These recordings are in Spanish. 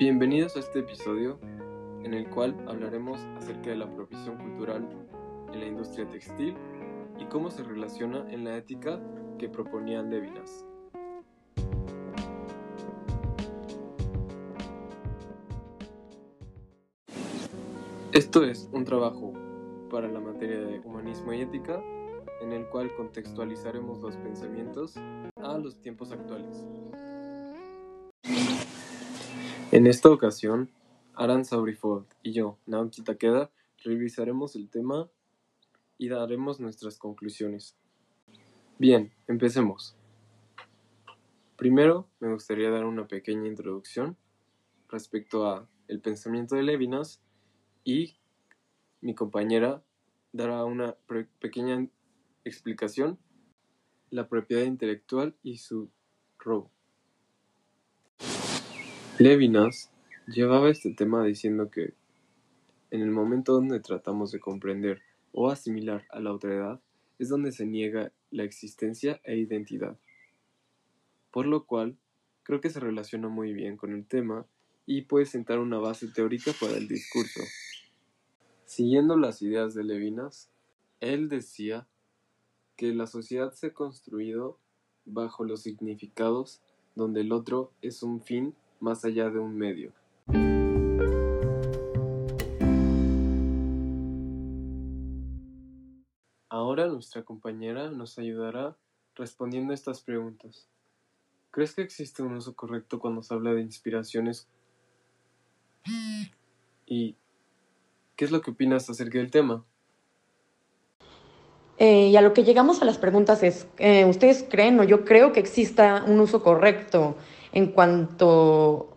Bienvenidos a este episodio en el cual hablaremos acerca de la apropiación cultural en la industria textil y cómo se relaciona en la ética que proponían Levinas. Esto es un trabajo para la materia de humanismo y ética en el cual contextualizaremos los pensamientos a los tiempos actuales. En esta ocasión, Aran Saurifold y yo, Naoki Takeda, revisaremos el tema y daremos nuestras conclusiones. Bien, empecemos. Primero, me gustaría dar una pequeña introducción respecto a el pensamiento de Levinas y mi compañera dará una pequeña explicación, la propiedad intelectual y su robo. Levinas llevaba este tema diciendo que en el momento donde tratamos de comprender o asimilar a la edad es donde se niega la existencia e identidad. Por lo cual, creo que se relaciona muy bien con el tema y puede sentar una base teórica para el discurso. Siguiendo las ideas de Levinas, él decía que la sociedad se ha construido bajo los significados donde el otro es un fin más allá de un medio. Ahora nuestra compañera nos ayudará respondiendo a estas preguntas. ¿Crees que existe un uso correcto cuando se habla de inspiraciones? ¿Y qué es lo que opinas acerca del tema? Eh, y a lo que llegamos a las preguntas es, eh, ¿ustedes creen o yo creo que exista un uso correcto en cuanto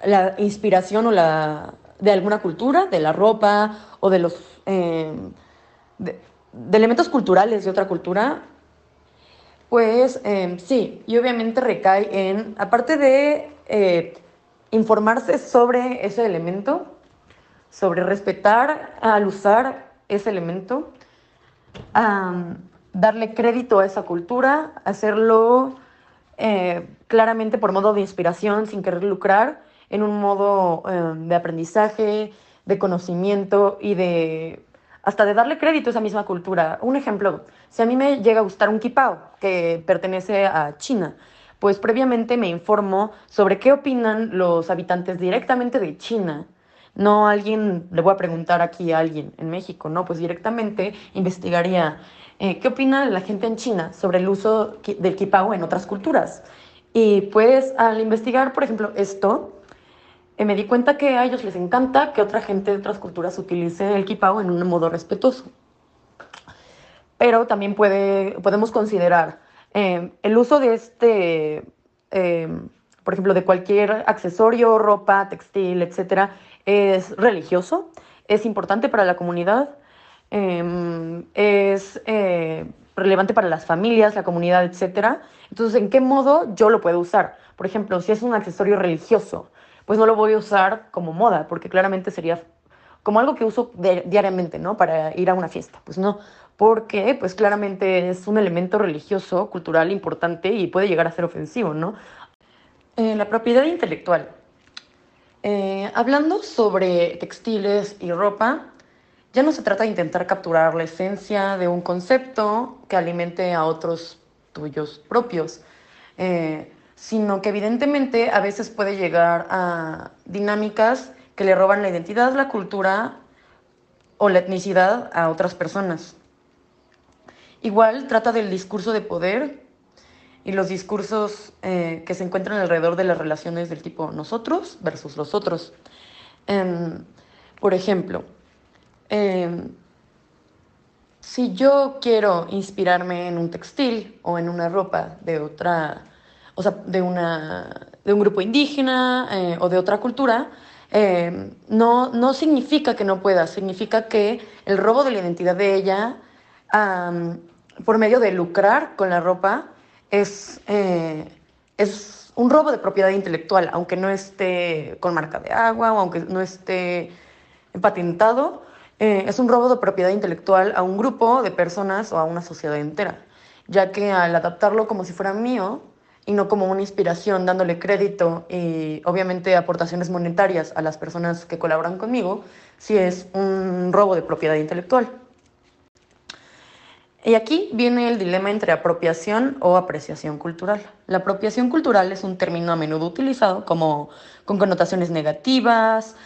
a la inspiración o la de alguna cultura, de la ropa o de los eh, de, elementos culturales de otra cultura? Pues sí, y obviamente recae en, aparte de informarse sobre ese elemento, sobre respetar al usar ese elemento, darle crédito a esa cultura, hacerlo eh, claramente por modo de inspiración, sin querer lucrar, en un modo eh, de aprendizaje, de conocimiento y de hasta de darle crédito a esa misma cultura. Un ejemplo, si a mí me llega a gustar un kipao que pertenece a China, pues previamente me informo sobre qué opinan los habitantes directamente de China no alguien, le voy a preguntar aquí a alguien en México, no, pues directamente investigaría eh, qué opina la gente en China sobre el uso del kipao en otras culturas. Y pues al investigar, por ejemplo, esto, eh, me di cuenta que a ellos les encanta que otra gente de otras culturas utilice el kipao en un modo respetuoso. Pero también puede, podemos considerar eh, el uso de este, por ejemplo, de cualquier accesorio, ropa, textil, etcétera, es religioso, es importante para la comunidad, em, es eh, relevante para las familias, la comunidad, etc. Entonces, ¿en qué modo yo lo puedo usar? Por ejemplo, si es un accesorio religioso, pues no lo voy a usar como moda, porque claramente sería como algo que uso diariamente, ¿no? Para ir a una fiesta. Pues no, porque pues claramente es un elemento religioso, cultural importante y puede llegar a ser ofensivo, ¿no? Eh, la propiedad intelectual. Eh, hablando sobre textiles y ropa, ya no se trata de intentar capturar la esencia de un concepto que alimente a otros tuyos propios, eh, sino que evidentemente a veces puede llegar a dinámicas que le roban la identidad, la cultura o la etnicidad a otras personas. Igual trata del discurso de poder y los discursos eh, que se encuentran alrededor de las relaciones del tipo nosotros versus los otros. Em, por ejemplo, em, si yo quiero inspirarme en un textil o en una ropa de otra, o sea, de, una, de un grupo indígena eh, o de otra cultura, em, no, no significa que no pueda, significa que el robo de la identidad de ella, por medio de lucrar con la ropa, es, eh, es un robo de propiedad intelectual, aunque no esté con marca de agua o aunque no esté patentado, eh, es un robo de propiedad intelectual a un grupo de personas o a una sociedad entera, ya que al adaptarlo como si fuera mío, y no como una inspiración dándole crédito y obviamente aportaciones monetarias a las personas que colaboran conmigo, si es un robo de propiedad intelectual. Y aquí viene el dilema entre apropiación o apreciación cultural. La apropiación cultural es un término a menudo utilizado como con connotaciones negativas,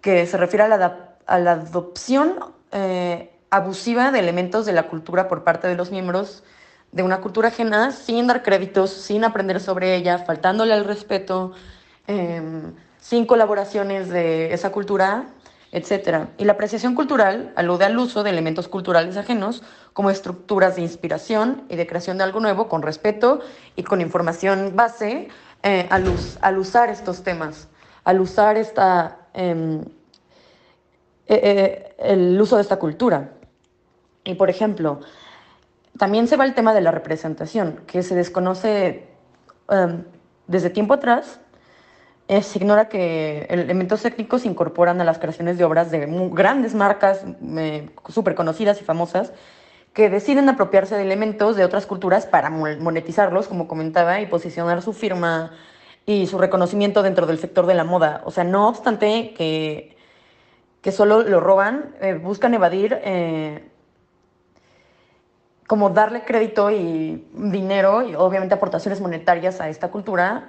que se refiere a la, a la adopción eh, abusiva de elementos de la cultura por parte de los miembros de una cultura ajena sin dar créditos, sin aprender sobre ella, faltándole al respeto, em, sin colaboraciones de esa cultura, etc. Y la apreciación cultural alude al uso de elementos culturales ajenos como estructuras de inspiración y de creación de algo nuevo con respeto y con información base eh, al, al, usar estos temas, al usar esta, em, eh, eh, el uso de esta cultura. Y por ejemplo, también se va el tema de la representación, que se desconoce em, desde tiempo atrás. Eh, se ignora que elementos técnicos se incorporan a las creaciones de obras de grandes marcas eh, súper conocidas y famosas que deciden apropiarse de elementos de otras culturas para monetizarlos, como comentaba, y posicionar su firma y su reconocimiento dentro del sector de la moda. O sea, no obstante que, que solo lo roban, eh, buscan evadir como darle crédito y dinero y obviamente aportaciones monetarias a esta cultura,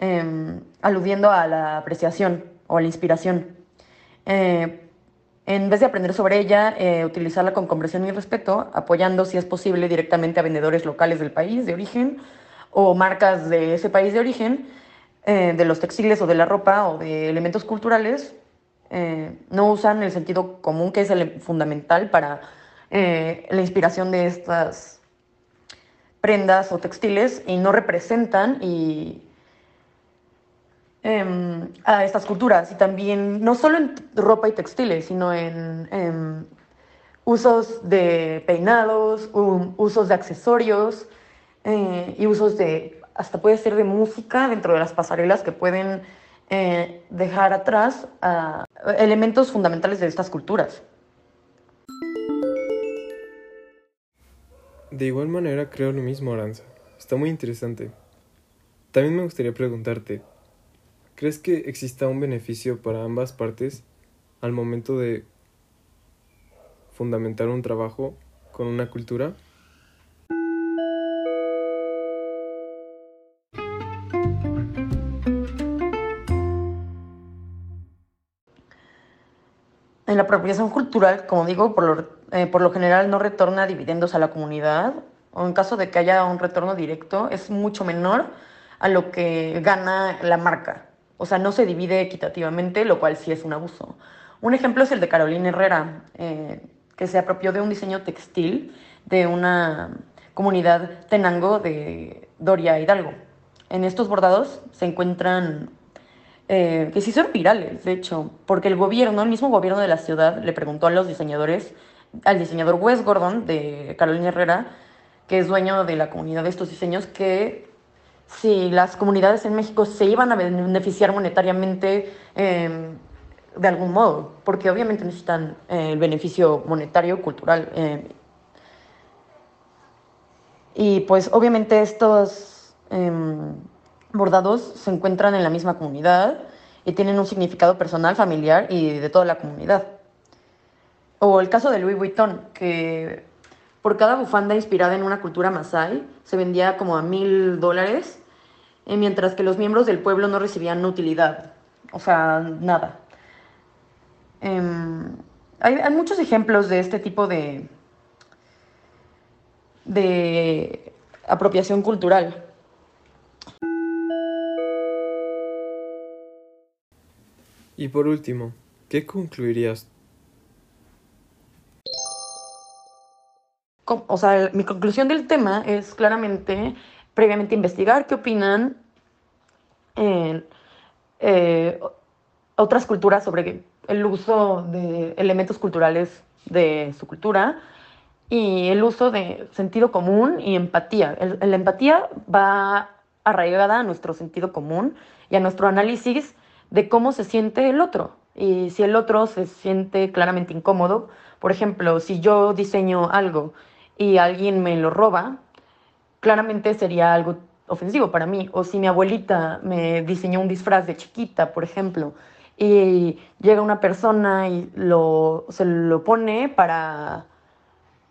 em, aludiendo a la apreciación o a la inspiración. Eh, en vez de aprender sobre ella, eh, utilizarla con comprensión y respeto, apoyando, si es posible, directamente a vendedores locales del país de origen o marcas de ese país de origen, eh, de los textiles o de la ropa o de elementos culturales, no usan el sentido común que es el fundamental para la inspiración de estas prendas o textiles y no representan y, em, a estas culturas. Y también, no solo en ropa y textiles, sino en, em, usos de peinados, usos de accesorios eh, y usos de, hasta puede ser de música dentro de las pasarelas que pueden eh, dejar atrás elementos fundamentales de estas culturas. De igual manera creo lo mismo, Aranza. Está muy interesante. También me gustaría preguntarte, ¿crees que exista un beneficio para ambas partes al momento de fundamentar un trabajo con una cultura? En la apropiación cultural, como digo, por lo, eh, por lo general no retorna dividendos a la comunidad, o en caso de que haya un retorno directo, es mucho menor a lo que gana la marca. O sea, no se divide equitativamente, lo cual sí es un abuso. Un ejemplo es el de Carolina Herrera, eh, que se apropió de un diseño textil de una comunidad tenango de Doria Hidalgo. En estos bordados se encuentran eh, que sí son virales, de hecho, porque el gobierno, el mismo gobierno de la ciudad, le preguntó a los diseñadores, al diseñador Wes Gordon de Carolina Herrera, que es dueño de la comunidad de estos diseños, que si las comunidades en México se iban a beneficiar monetariamente em, de algún modo, porque obviamente necesitan eh, el beneficio monetario, cultural. Em, y pues obviamente estos em, bordados se encuentran en la misma comunidad y tienen un significado personal, familiar y de toda la comunidad. O el caso de Louis Vuitton, que por cada bufanda inspirada en una cultura masái se vendía como a mil dólares, mientras que los miembros del pueblo no recibían utilidad, o sea, nada. Em, hay, hay, muchos ejemplos de este tipo de, de apropiación cultural. Y por último, ¿qué concluirías? O sea, mi conclusión del tema es claramente, previamente investigar qué opinan eh, otras culturas sobre el uso de elementos culturales de su cultura y el uso de sentido común y empatía. la empatía va arraigada a nuestro sentido común y a nuestro análisis de cómo se siente el otro. Y si el otro se siente claramente incómodo, por ejemplo, si yo diseño algo y alguien me lo roba, claramente sería algo ofensivo para mí. O si mi abuelita me diseñó un disfraz de chiquita, por ejemplo, y llega una persona y lo, se lo pone para,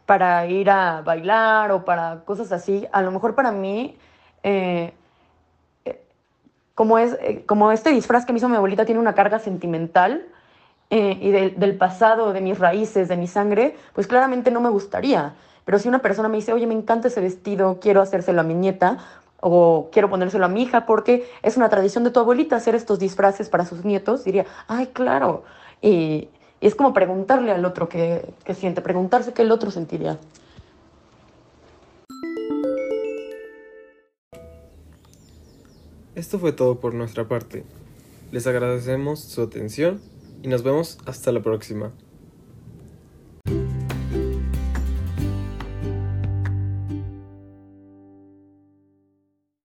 para ir a bailar o para cosas así, a lo mejor para mí, eh, eh, como, es, eh, como este disfraz que me hizo mi abuelita tiene una carga sentimental, y del pasado, de mis raíces, de mi sangre, pues claramente no me gustaría. Pero si una persona me dice, oye, me encanta ese vestido, quiero hacérselo a mi nieta, o quiero ponérselo a mi hija porque es una tradición de tu abuelita hacer estos disfraces para sus nietos, diría, ay, claro. Y, es como preguntarle al otro qué, siente, preguntarse qué el otro sentiría. Esto fue todo por nuestra parte. Les agradecemos su atención y nos vemos hasta la próxima.